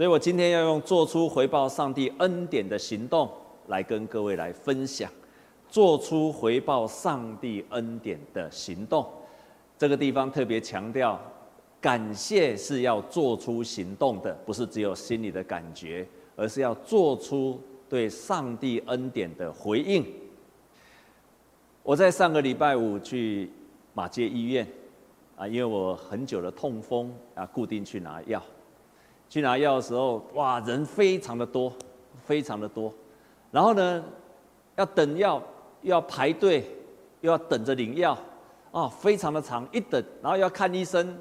所以我今天要用做出回报上帝恩典的行动来跟各位来分享，做出回报上帝恩典的行动。这个地方特别强调，感谢是要做出行动的，不是只有心里的感觉，而是要做出对上帝恩典的回应。我在上个礼拜五去马街医院，啊，因为我很久的痛风啊，固定去拿药。去拿药的时候，哇，人非常的多，非常的多。然后呢，要等药，又要排队，又要等着领药，啊，非常的长。一等，然后要看医生，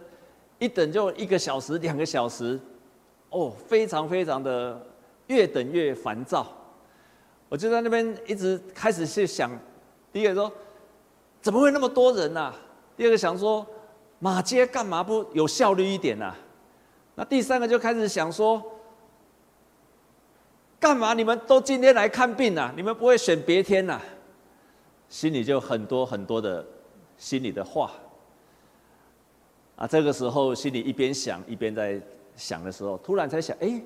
一等就一个小时、两个小时，哦，非常非常的，越等越烦躁。我就在那边一直开始去想，第一个说，怎么会那么多人呢？第二个想说，马街干嘛不有效率一点呢？那第三个就开始想说，干嘛你们都今天来看病啊？你们不会选别天呐？心里就很多很多的心里的话。啊，这个时候心里一边想一边在想的时候，突然才想，哎，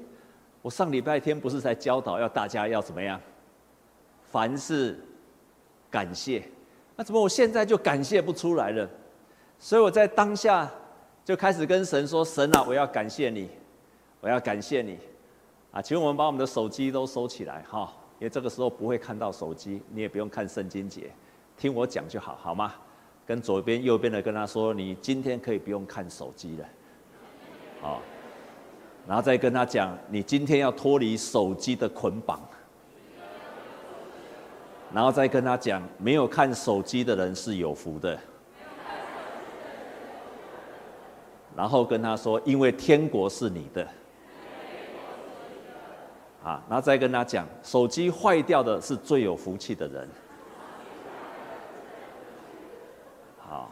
我上礼拜天不是在教导要大家要怎么样？凡事感谢。那怎么我现在就感谢不出来了？所以我在当下。就开始跟神说：“神啊，我要感谢你，我要感谢你，啊，请我们把我们的手机都收起来哈，因为这个时候不会看到手机，你也不用看圣经节，听我讲就好，好吗？跟左边、右边的跟他说，你今天可以不用看手机了，好，然后再跟他讲，你今天要脱离手机的捆绑，然后再跟他讲，没有看手机的人是有福的。”然后跟他说：“因为天国是你的。”啊，然后再跟他讲，手机坏掉的是最有福气的人。好，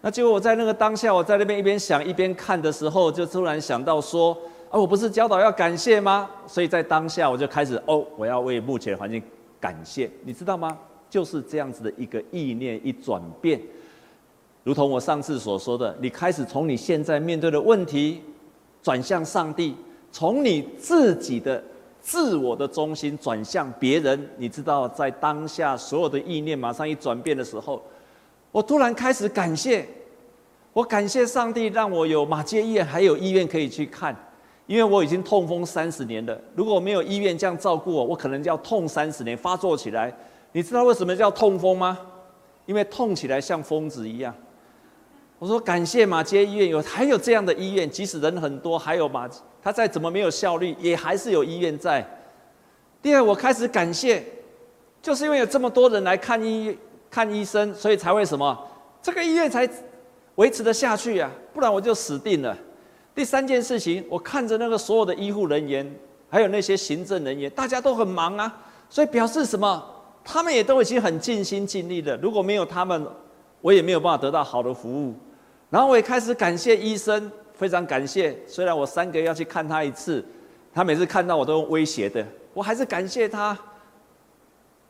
那结果我在那个当下，我在那边一边想一边看的时候，就突然想到说：“啊，我不是教导要感谢吗？”所以在当下我就开始哦，我要为目前的环境感谢，你知道吗？就是这样子的一个意念一转变。如同我上次所说的，你开始从你现在面对的问题转向上帝，从你自己的自我的中心转向别人。你知道，在当下所有的意念马上一转变的时候，我突然开始感谢，我感谢上帝让我有马街医院还有医院可以去看，因为我已经痛风三十年了。如果没有医院这样照顾我，我可能就要痛三十年发作起来。你知道为什么叫痛风吗？因为痛起来像疯子一样。我说感谢马街医院有还有这样的医院，即使人很多，还有马，他再怎么没有效率，也还是有医院在。第二，我开始感谢，就是因为有这么多人来看医看医生，所以才会什么，这个医院才维持得下去啊，不然我就死定了。第三件事情，我看着那个所有的医护人员，还有那些行政人员，大家都很忙啊，所以表示什么？他们也都已经很尽心尽力了。如果没有他们，我也没有办法得到好的服务。然后我也开始感谢医生，非常感谢。虽然我三个月要去看他一次，他每次看到我都威胁的，我还是感谢他。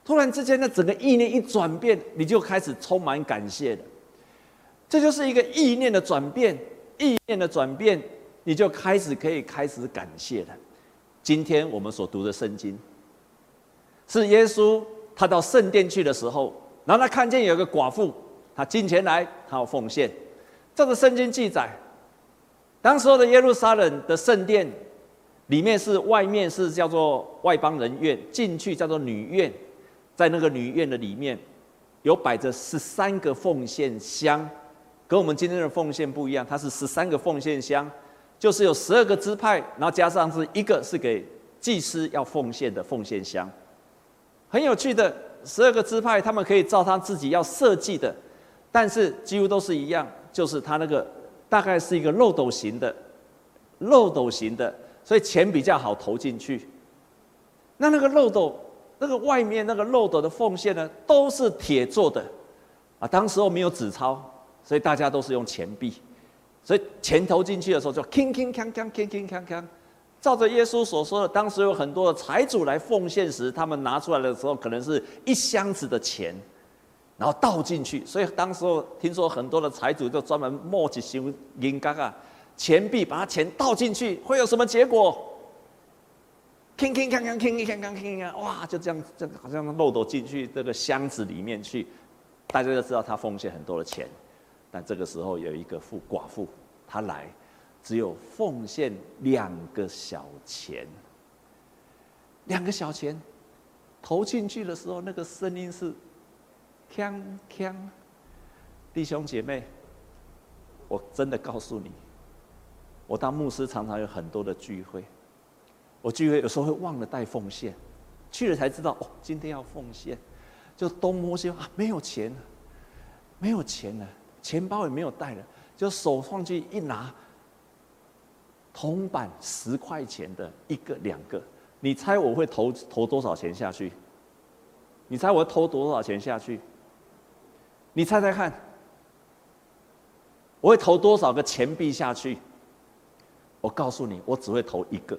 突然之间，那整个意念一转变，你就开始充满感谢了。这就是一个意念的转变，意念的转变，你就开始可以开始感谢了。今天我们所读的圣经，是耶稣他到圣殿去的时候，然后他看见有个寡妇，他进前来，他要奉献。这个圣经记载，当时候的耶路撒冷的圣殿里面是外面是叫做外邦人院，进去叫做女院，在那个女院的里面，有摆着十三个奉献箱，跟我们今天的奉献不一样，它是十三个奉献箱，就是有十二个支派，然后加上是一个是给祭司要奉献的奉献箱，很有趣的，十二个支派他们可以照他自己要设计的，但是几乎都是一样。就是它那个大概是一个漏斗形的，漏斗形的，所以钱比较好投进去。那那个漏斗，那个外面那个漏斗的缝线呢，都是铁做的，啊，当时候没有纸钞，所以大家都是用钱币，所以钱投进去的时候就铿铿锵锵铿铿锵锵，照着耶稣所说的，当时有很多的财主来奉献时，他们拿出来的时候，可能是一箱子的钱。然后倒进去，所以当时候听说很多的财主就专门摸起修银缸啊，钱币，把它钱倒进去，会有什么结果？铿铿锵锵，铿铿锵锵，铿锵，哇！就这样，这好像漏斗进去这个箱子里面去，大家都知道他奉献很多的钱，但这个时候有一个妇寡妇，她来，只有奉献两个小钱，两个小钱，投进去的时候，那个声音是锵锵，弟兄姐妹，我真的告诉你，我当牧师常常有很多的聚会。我聚会有时候会忘了带奉献，去了才知道哦，今天要奉献，就东摸西啊，没有钱，没有钱了，钱包也没有带了，就手上去一拿，铜板十块钱的一个两个，你猜我会投投多少钱下去？你猜我会投多少钱下去？你猜猜看，我会投多少个钱币下去？我告诉你，我只会投一个。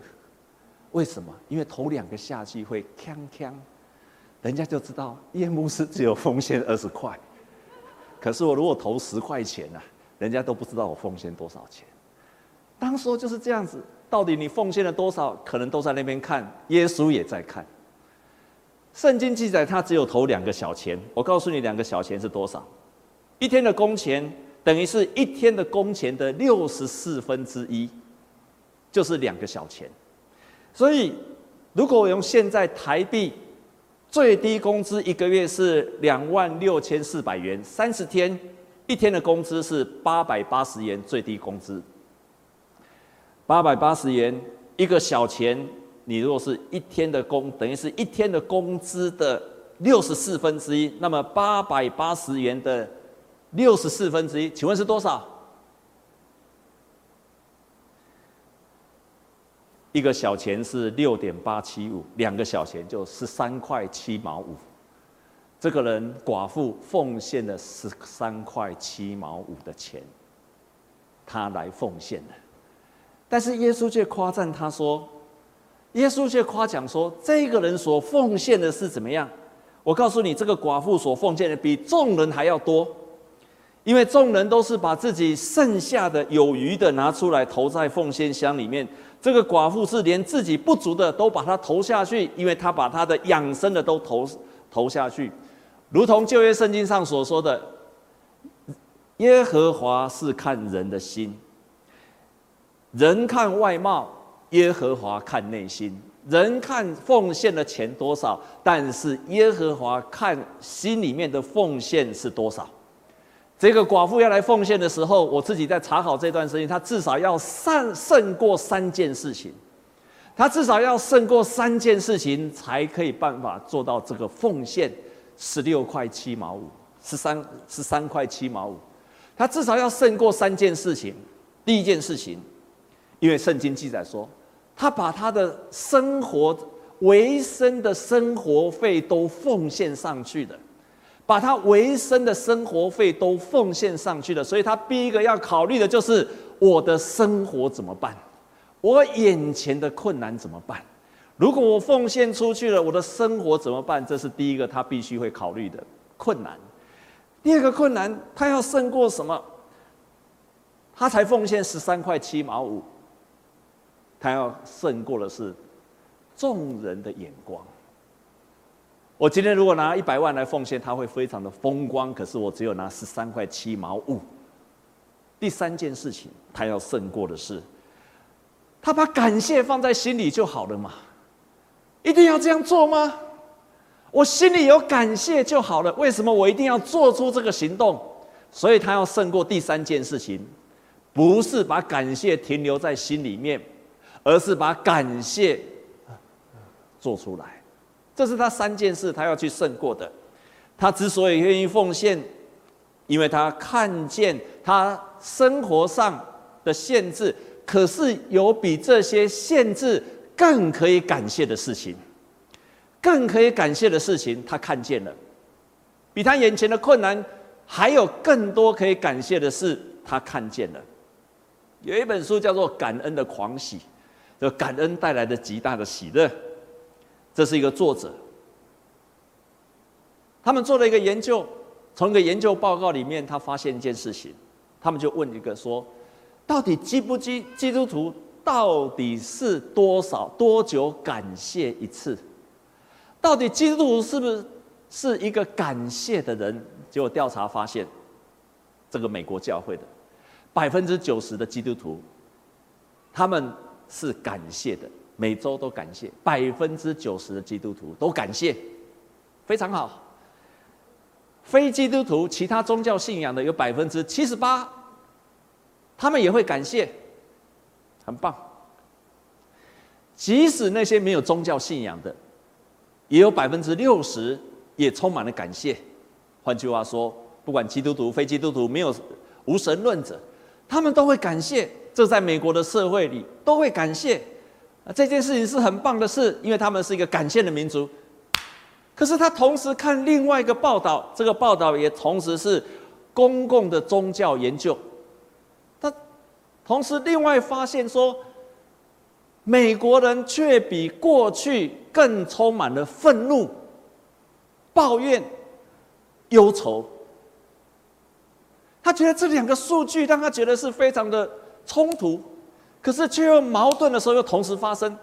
为什么？因为投两个下去会锵锵，人家就知道夜幕是只有奉献二十块。可是我如果投十块钱啊，人家都不知道我奉献多少钱。当时就是这样子，到底你奉献了多少，可能都在那边看，耶稣也在看。圣经记载他只有投两个小钱。我告诉你，两个小钱是多少？一天的工钱等于是一天的工钱的六十四分之一，就是两个小钱。所以，如果我用现在台币最低工资一个月是两万六千四百元，三十天一天的工资是八百八十元，最低工资八百八十元一个小钱，你如果是一天的工，等于是一天的工资的六十四分之一，那么八百八十元的六十四分之一，请问是多少？一个小钱是六点八七五，两个小钱就十三块七毛五。这个人寡妇奉献了十三块七毛五的钱，他来奉献的。但是耶稣却夸赞他说：“耶稣却夸奖说，这个人所奉献的是怎么样？我告诉你，这个寡妇所奉献的比众人还要多，因为众人都是把自己剩下的有余的拿出来投在奉献箱里面。”这个寡妇是连自己不足的都把它投下去，因为她把她的养生的都投投下去，如同旧约圣经上所说的：“耶和华是看人的心，人看外貌，耶和华看内心。人看奉献的钱多少，但是耶和华看心里面的奉献是多少。”这个寡妇要来奉献的时候，我自己在查考这段圣经，他至少要胜胜过三件事情，他至少要胜过三件事情，才可以办法做到这个奉献十六块七毛五，十三十三块七毛五，他至少要胜过三件事情。第一件事情，因为圣经记载说，他把他的生活维生的生活费都奉献上去的。把他维生的生活费都奉献上去了，所以他第一个要考虑的就是我的生活怎么办？我眼前的困难怎么办？如果我奉献出去了，我的生活怎么办？这是第一个他必须会考虑的困难。第二个困难，他要胜过什么？他才奉献十三块七毛五，他要胜过的是众人的眼光。我今天如果拿一百万来奉献，他会非常的风光。可是我只有拿十三块七毛五。第三件事情，他要胜过的是，他把感谢放在心里就好了嘛？一定要这样做吗？我心里有感谢就好了。为什么我一定要做出这个行动？所以他要胜过第三件事情，不是把感谢停留在心里面，而是把感谢做出来。这是他三件事，他要去胜过的。他之所以愿意奉献，因为他看见他生活上的限制，可是有比这些限制更可以感谢的事情，更可以感谢的事情，他看见了，比他眼前的困难还有更多可以感谢的事，他看见了。有一本书叫做《感恩的狂喜》，这感恩带来的极大的喜乐。这是一个作者，他们做了一个研究，从一个研究报告里面，他发现一件事情，他们就问一个说：到底基不基基督徒到底是多少多久感谢一次？到底基督徒是不是是一个感谢的人？结果调查发现，这个美国教会的百分之九十的基督徒，他们是感谢的，每周都感谢，百分之九十的基督徒都感谢，非常好。非基督徒其他宗教信仰的有百分之七十八。他们也会感谢，很棒。即使那些没有宗教信仰的，也有百分之六十也充满了感谢。换句话说，不管基督徒、非基督徒，没有无神论者，他们都会感谢。这在美国的社会里都会感谢。这件事情是很棒的事，因为他们是一个感谢的民族。可是他同时看另外一个报道，这个报道也同时是公共的宗教研究。他同时，另外发现说，美国人却比过去更充满了愤怒、抱怨、忧愁。他觉得这两个数据让他觉得是非常的冲突，可是却又矛盾的时候又同时发生。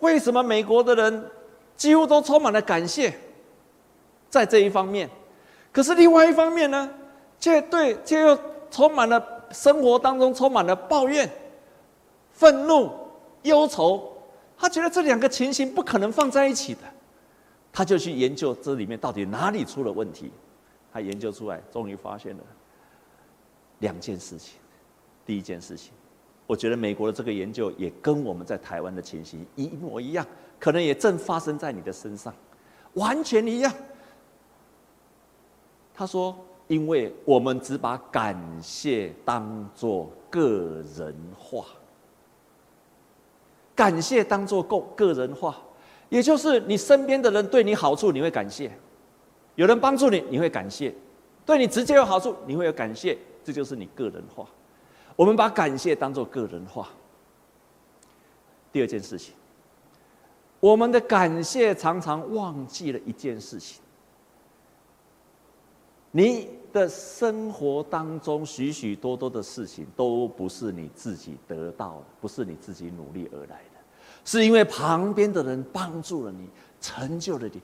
为什么美国的人几乎都充满了感谢，在这一方面，可是另外一方面呢，却对却又充满了。生活当中充满了抱怨、愤怒、忧愁，他觉得这两个情形不可能放在一起的，他就去研究这里面到底哪里出了问题。他研究出来，终于发现了两件事情。第一件事情，我觉得美国的这个研究也跟我们在台湾的情形一模一样，可能也正发生在你的身上，完全一样。他说。因为我们只把感谢当作个人化，感谢当作个个人化，也就是你身边的人对你好处，你会感谢；有人帮助你，你会感谢；对你直接有好处，你会有感谢。这就是你个人化。我们把感谢当做个人化。第二件事情，我们的感谢常常忘记了一件事情。你的生活当中许许多多的事情都不是你自己得到的，不是你自己努力而来的，是因为旁边的人帮助了你，成就了你，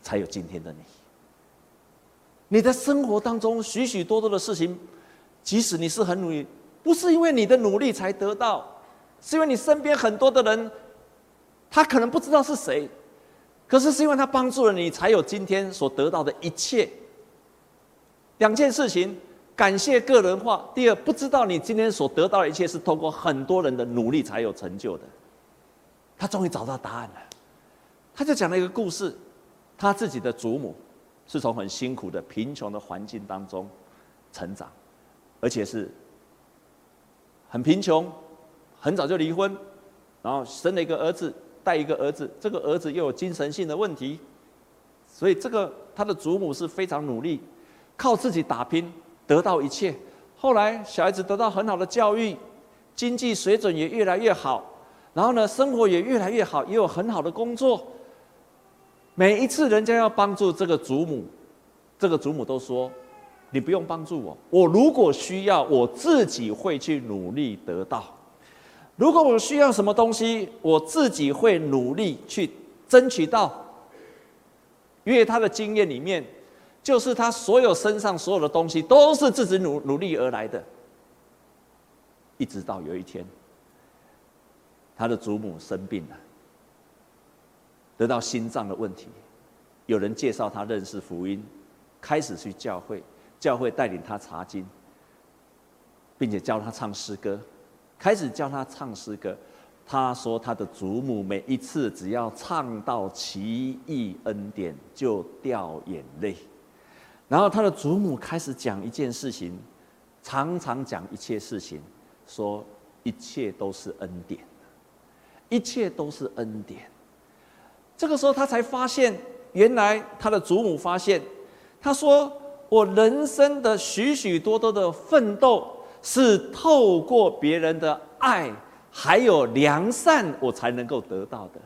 才有今天的你。你的生活当中许许多多的事情，即使你是很努力，不是因为你的努力才得到，是因为你身边很多的人，他可能不知道是谁，可是是因为他帮助了你，才有今天所得到的一切。两件事情，感谢个人化。第二，不知道你今天所得到的一切是通过很多人的努力才有成就的。他终于找到答案了，他就讲了一个故事，他自己的祖母是从很辛苦的贫穷的环境当中成长，而且是很贫穷，很早就离婚，然后生了一个儿子，带一个儿子，这个儿子又有精神性的问题，所以这个他的祖母是非常努力。靠自己打拼得到一切，后来小孩子得到很好的教育，经济水准也越来越好，然后呢，生活也越来越好，也有很好的工作。每一次人家要帮助这个祖母，这个祖母都说：“你不用帮助我，我如果需要，我自己会去努力得到。如果我需要什么东西，我自己会努力去争取到。”因为他的经验里面。就是他所有身上所有的东西都是自己努努力而来的，一直到有一天，他的祖母生病了，得到心脏的问题，有人介绍他认识福音，开始去教会，教会带领他查经，并且教他唱诗歌，开始教他唱诗歌。他说他的祖母每一次只要唱到奇异恩典，就掉眼泪。然后他的祖母开始讲一件事情，常常讲一切事情，说一切都是恩典，一切都是恩典。这个时候他才发现，原来他的祖母发现，他说：“我人生的许许多多的奋斗，是透过别人的爱还有良善，我才能够得到的。”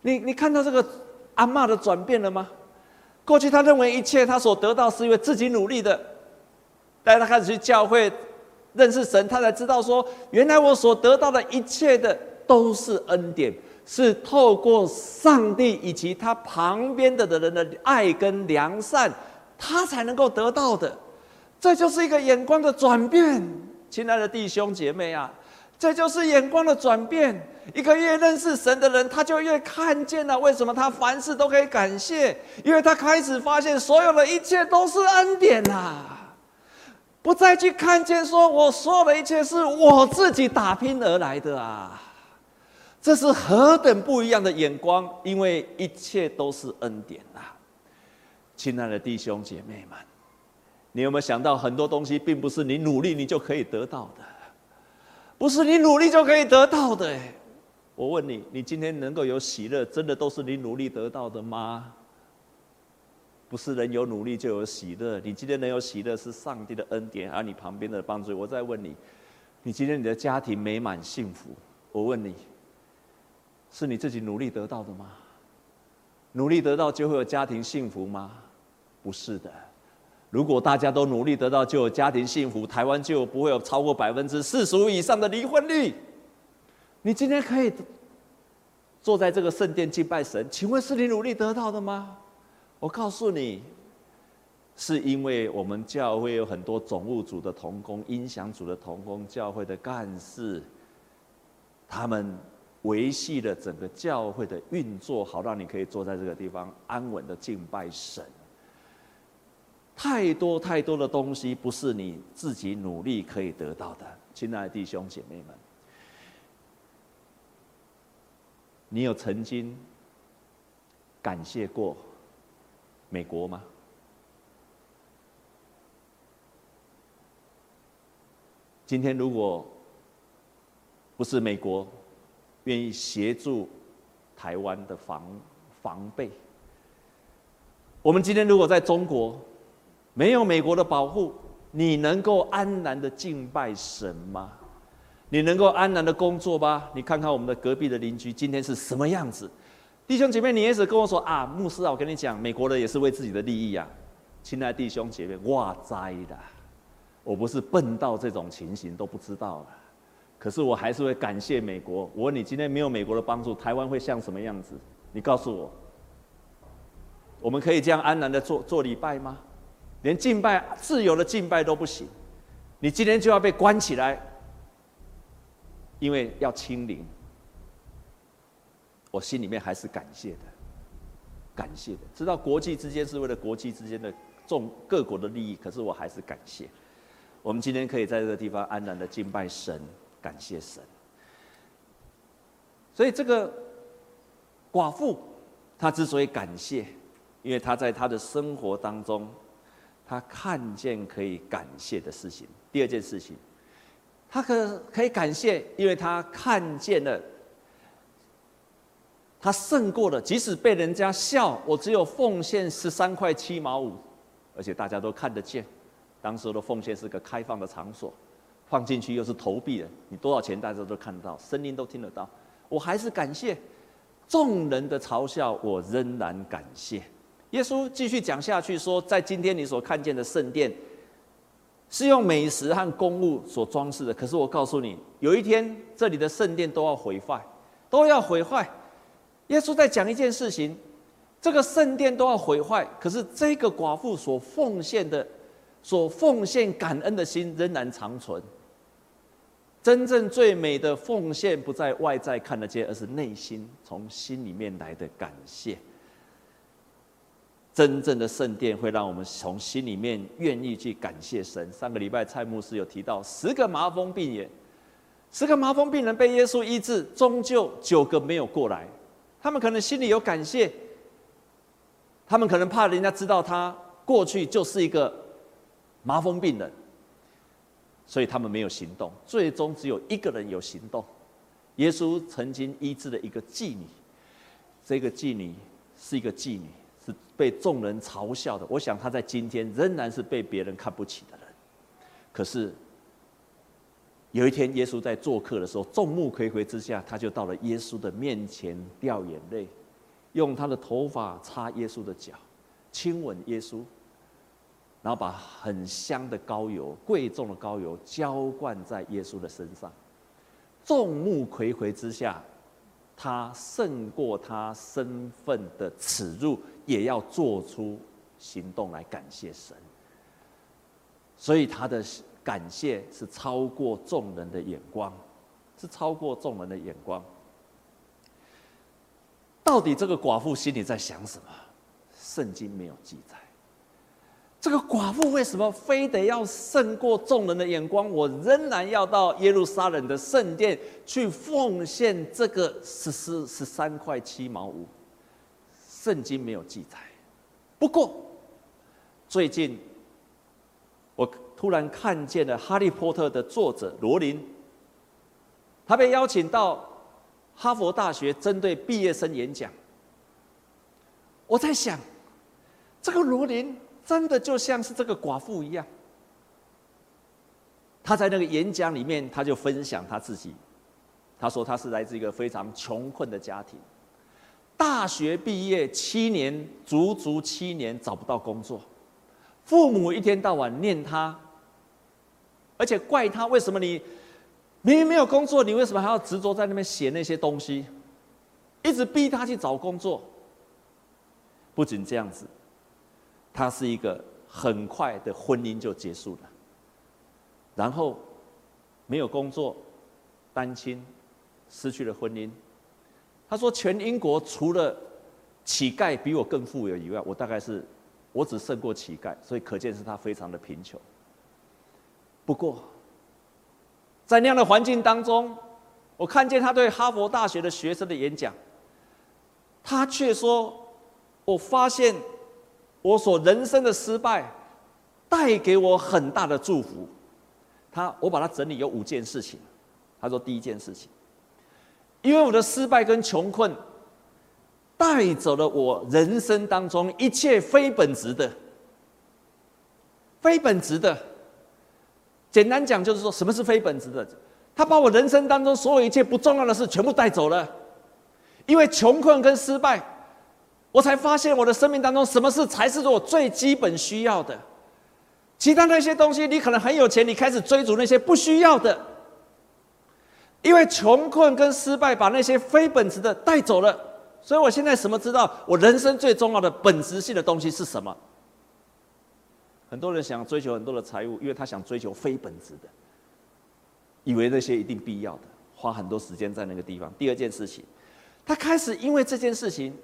你你看到这个阿嬷的转变了吗？过去他认为一切他所得到是因为自己努力的，但他开始去教会，认识神，他才知道说，原来我所得到的一切的都是恩典，是透过上帝以及他旁边的的人的爱跟良善，他才能够得到的。这就是一个眼光的转变，亲爱的弟兄姐妹啊，这就是眼光的转变。一个越认识神的人，他就越看见了为什么他凡事都可以感谢，因为他开始发现所有的一切都是恩典啊。不再去看见，说我所有的一切是我自己打拼而来的啊！这是何等不一样的眼光，因为一切都是恩典啊！亲爱的弟兄姐妹们，你有没有想到，很多东西并不是你努力你就可以得到的，不是你努力就可以得到的。我问你，你今天能够有喜乐，真的都是你努力得到的吗？不是人有努力就有喜乐，你今天能有喜乐是上帝的恩典，而你旁边的帮助。我再问你，你今天你的家庭美满幸福？我问你，是你自己努力得到的吗？努力得到就会有家庭幸福吗？不是的。如果大家都努力得到就有家庭幸福，台湾就不会有超过百分之四十五以上的离婚率。你今天可以坐在这个圣殿敬拜神，请问是你努力得到的吗？我告诉你，是因为我们教会有很多总务组的同工、音响组的同工、教会的干事，他们维系了整个教会的运作，好让你可以坐在这个地方安稳的敬拜神。太多太多的东西不是你自己努力可以得到的，亲爱的弟兄姐妹们，你有曾经感谢过？美国吗？今天如果不是美国愿意协助台湾的防防备，我们今天如果在中国没有美国的保护，你能够安然的敬拜神吗？你能够安然的工作吗？你看看我们的隔壁的邻居今天是什么样子？弟兄姐妹，你也是跟我说啊，牧师啊，我跟你讲，美国人也是为自己的利益啊。亲爱弟兄姐妹，哇哉的，我不是笨到这种情形都不知道了，可是我还是会感谢美国。我问你，今天没有美国的帮助，台湾会像什么样子？你告诉我，我们可以这样安然的做做礼拜吗？连敬拜自由的敬拜都不行，你今天就要被关起来，因为要清零。我心里面还是感谢的，感谢的。知道国际之间是为了国际之间的众各国的利益，可是我还是感谢。我们今天可以在这个地方安然的敬拜神，感谢神。所以这个寡妇，她之所以感谢，因为她在她的生活当中，她看见可以感谢的事情。第二件事情，她可可以感谢，因为她看见了。他胜过了，即使被人家笑，我只有奉献十三块七毛五，而且大家都看得见。当时的奉献是个开放的场所，放进去又是投币的，你多少钱大家都看得到，声音都听得到。我还是感谢众人的嘲笑，我仍然感谢。耶稣继续讲下去说，在今天你所看见的圣殿，是用美食和公物所装饰的，可是我告诉你，有一天这里的圣殿都要毁坏，都要毁坏。耶稣在讲一件事情，这个圣殿都要毁坏，可是这个寡妇所奉献的、所奉献感恩的心仍然长存。真正最美的奉献不在外在看得见，而是内心从心里面来的感谢。真正的圣殿会让我们从心里面愿意去感谢神。上个礼拜蔡牧师有提到十个麻风病人，十个麻风病人被耶稣医治，终究九个没有过来。他们可能心里有感谢，他们可能怕人家知道他过去就是一个麻风病人，所以他们没有行动。最终只有一个人有行动。耶稣曾经医治了一个妓女，这个妓女是一个妓女，是被众人嘲笑的。我想她在今天仍然是被别人看不起的人。可是。有一天，耶稣在做客的时候，众目睽睽之下，他就到了耶稣的面前，掉眼泪，用他的头发擦耶稣的脚，亲吻耶稣。然后把很香的膏油、贵重的膏油浇灌在耶稣的身上。众目睽睽之下，他胜过他身份的耻辱，也要做出行动来感谢神。所以他的感谢是超过众人的眼光，是超过众人的眼光。到底这个寡妇心里在想什么？圣经没有记载。这个寡妇为什么非得要胜过众人的眼光？我仍然要到耶路撒冷的圣殿去奉献这个十四十三块七毛五。圣经没有记载。不过最近我突然看见了《哈利波特》的作者罗琳，他被邀请到哈佛大学针对毕业生演讲。我在想，这个罗琳。真的就像是这个寡妇一样，他在那个演讲里面，他就分享他自己。他说他是来自一个非常穷困的家庭，大学毕业七年，足足七年找不到工作，父母一天到晚念他，而且怪他为什么你明明没有工作，你为什么还要执着在那边写那些东西，一直逼他去找工作。不仅这样子。他是一个很快的婚姻就结束了，然后没有工作，单亲，失去了婚姻。他说：“全英国除了乞丐比我更富有以外，我大概是我只胜过乞丐，所以可见是他非常的贫穷。不过，在那样的环境当中，我看见他对哈佛大学的学生的演讲，他却说：‘我发现。’我所人生的失败，带给我很大的祝福。他，我把它整理有五件事情。他说，第一件事情，因为我的失败跟穷困，带走了我人生当中一切非本质的、非本质的。简单讲，就是说什么是非本质的？他把我人生当中所有一切不重要的事全部带走了，因为穷困跟失败。我才发现，我的生命当中，什么事才是我最基本需要的？其他那些东西，你可能很有钱，你开始追逐那些不需要的。因为穷困跟失败把那些非本质的带走了，所以我现在什么知道？我人生最重要的本质性的东西是什么？很多人想追求很多的财物，因为他想追求非本质的，以为那些一定必要的，花很多时间在那个地方。第二件事情，他开始因为这件事情。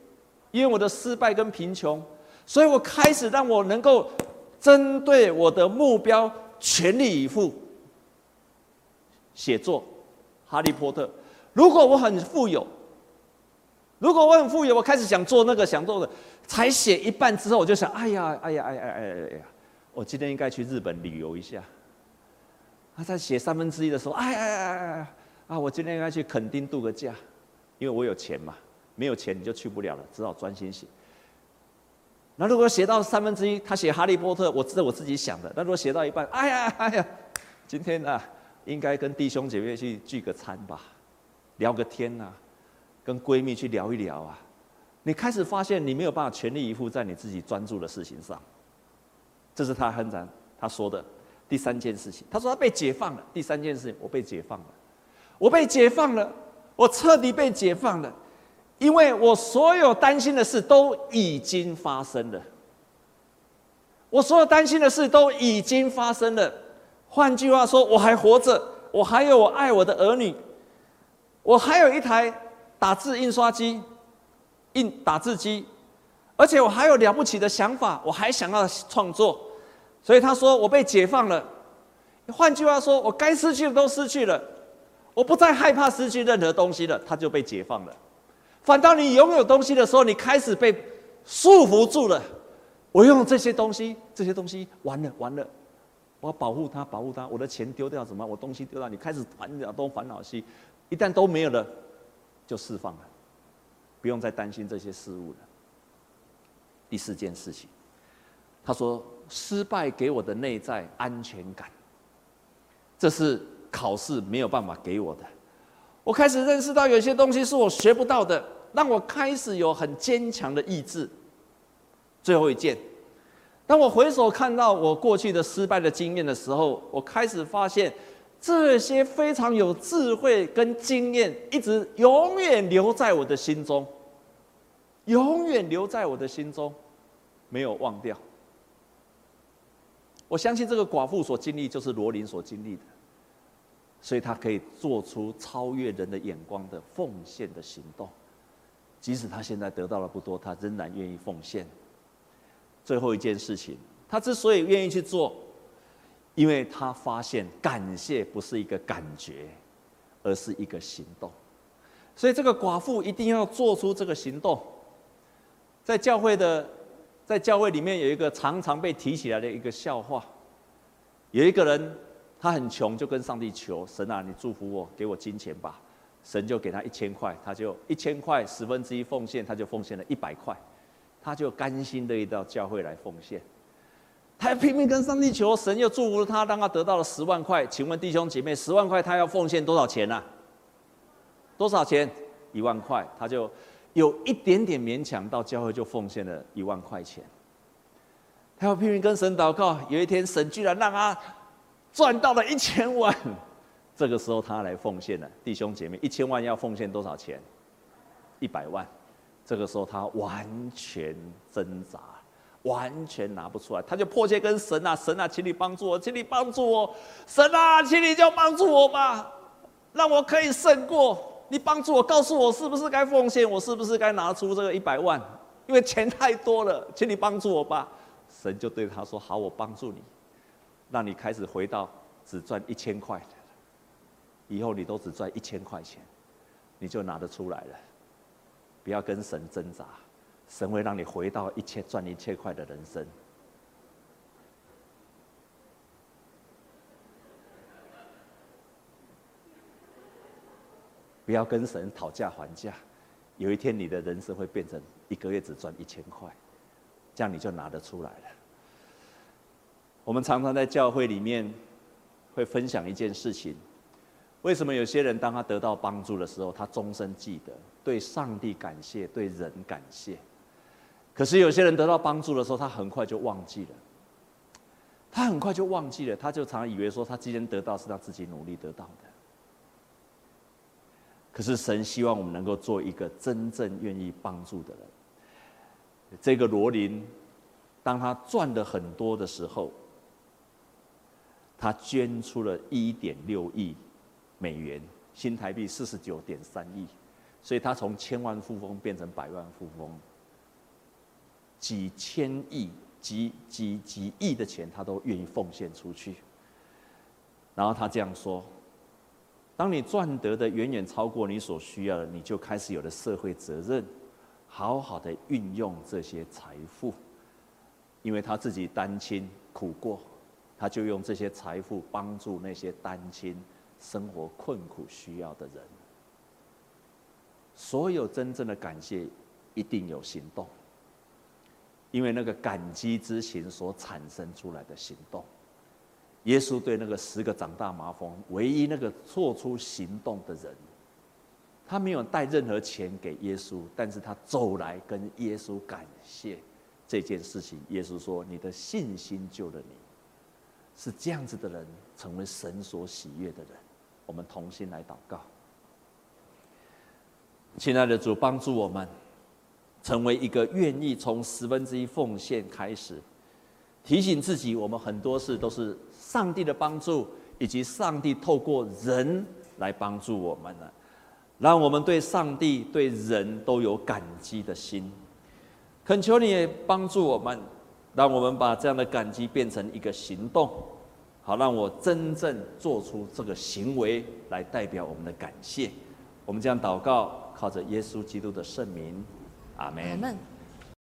因为我的失败跟贫穷，所以我开始让我能够针对我的目标全力以赴写作《哈利波特》。如果我很富有，如果我很富有，我开始想做那个想做的，才写一半之后，我就想：哎呀，哎呀，哎呀，哎呀，哎呀，我今天应该去日本旅游一下。他在写三分之一的时候，哎呀，哎呀，哎，啊，我今天应该去垦丁度个假，因为我有钱嘛。没有钱你就去不了了，只好专心写。那如果写到三分之一，他写《哈利波特》，我知道我自己想的。那如果写到一半，哎呀哎呀，今天啊，应该跟弟兄姐妹去聚个餐吧，聊个天啊，跟闺蜜去聊一聊啊。你开始发现你没有办法全力以赴在你自己专注的事情上，这是他很难他说的第三件事情。他说他被解放了。第三件事情，我被解放了，我被解放了，我彻底被解放了。因为我所有担心的事都已经发生了，我所有担心的事都已经发生了。换句话说，我还活着，我还有我爱我的儿女，我还有一台打字印刷机、印打字机，而且我还有了不起的想法，我还想要创作。所以他说我被解放了。换句话说，我该失去的都失去了，我不再害怕失去任何东西了，他就被解放了。反倒你拥有东西的时候，你开始被束缚住了。我用这些东西，这些东西完了完了，我要保护它，保护它。我的钱丢掉怎么？我东西丢掉，你开始烦恼东烦恼西，一旦都没有了，就释放了，不用再担心这些事物了。第四件事情，他说失败给我的内在安全感，这是考试没有办法给我的。我开始认识到有些东西是我学不到的。让我开始有很坚强的意志。最后一件，当我回首看到我过去的失败的经验的时候，我开始发现，这些非常有智慧跟经验，一直永远留在我的心中，永远留在我的心中，没有忘掉。我相信这个寡妇所经历，就是罗琳所经历的，所以他可以做出超越人的眼光的奉献的行动，即使他现在得到了不多，他仍然愿意奉献。最后一件事情，他之所以愿意去做，因为他发现感谢不是一个感觉，而是一个行动。所以这个寡妇一定要做出这个行动。在教会的，在教会里面有一个常常被提起来的一个笑话，有一个人他很穷，就跟上帝求神啊，你祝福我，给我金钱吧。神就给他一千块，他就一千块十分之一奉献，他就奉献了一百块。他就甘心乐意到教会来奉献，他拼命跟上帝求，神又祝福了他，让他得到了十万块。请问弟兄姐妹，十万块他要奉献多少钱呢、啊？多少钱？一万块，他就有一点点勉强到教会就奉献了一万块钱。他要拼命跟神祷告，有一天神居然让他赚到了一千万，这个时候他来奉献了。弟兄姐妹，一千万要奉献多少钱？一百万。这个时候他完全挣扎，完全拿不出来，他就迫切跟神啊，神啊，请你帮助我，请你帮助我，神啊，请你就帮助我吧，让我可以胜过。你帮助我，告诉我是不是该奉献，我是不是该拿出这个一百万？因为钱太多了，请你帮助我吧。神就对他说：好，我帮助你，让你开始回到只赚一千块，以后你都只赚一千块钱，你就拿得出来了。不要跟神挣扎，神会让你回到一千赚一千块的人生。不要跟神讨价还价，有一天你的人生会变成一个月只赚一千块，这样你就拿得出来了。我们常常在教会里面会分享一件事情。为什么有些人当他得到帮助的时候，他终身记得，对上帝感谢，对人感谢；可是有些人得到帮助的时候，他很快就忘记了，他很快就忘记了，他就常以为说他今天得到是他自己努力得到的。可是神希望我们能够做一个真正愿意帮助的人。这个罗琳，当他赚的很多的时候，他捐出了一点六亿。美元，新台币四十九点三亿，所以他从千万富翁变成百万富翁，几千亿、几几几亿的钱，他都愿意奉献出去。然后他这样说：“当你赚得的远远超过你所需要的，你就开始有了社会责任，好好的运用这些财富，因为他自己单亲苦过，他就用这些财富帮助那些单亲。”生活困苦需要的人，所有真正的感谢一定有行动，因为那个感激之情所产生出来的行动。耶稣对那个十个长大麻风唯一那个做出行动的人，他没有带任何钱给耶稣，但是他走来跟耶稣感谢这件事情。耶稣说：“你的信心救了你。”是这样子的人，成为神所喜悦的人。我们同心来祷告，亲爱的主，帮助我们成为一个愿意从十分之一奉献开始，提醒自己，我们很多事都是上帝的帮助，以及上帝透过人来帮助我们了，让我们对上帝、对人都有感激的心。恳求你帮助我们，让我们把这样的感激变成一个行动。好，让我真正做出这个行为来代表我们的感谢。我们这样祷告，靠着耶稣基督的圣名，阿门。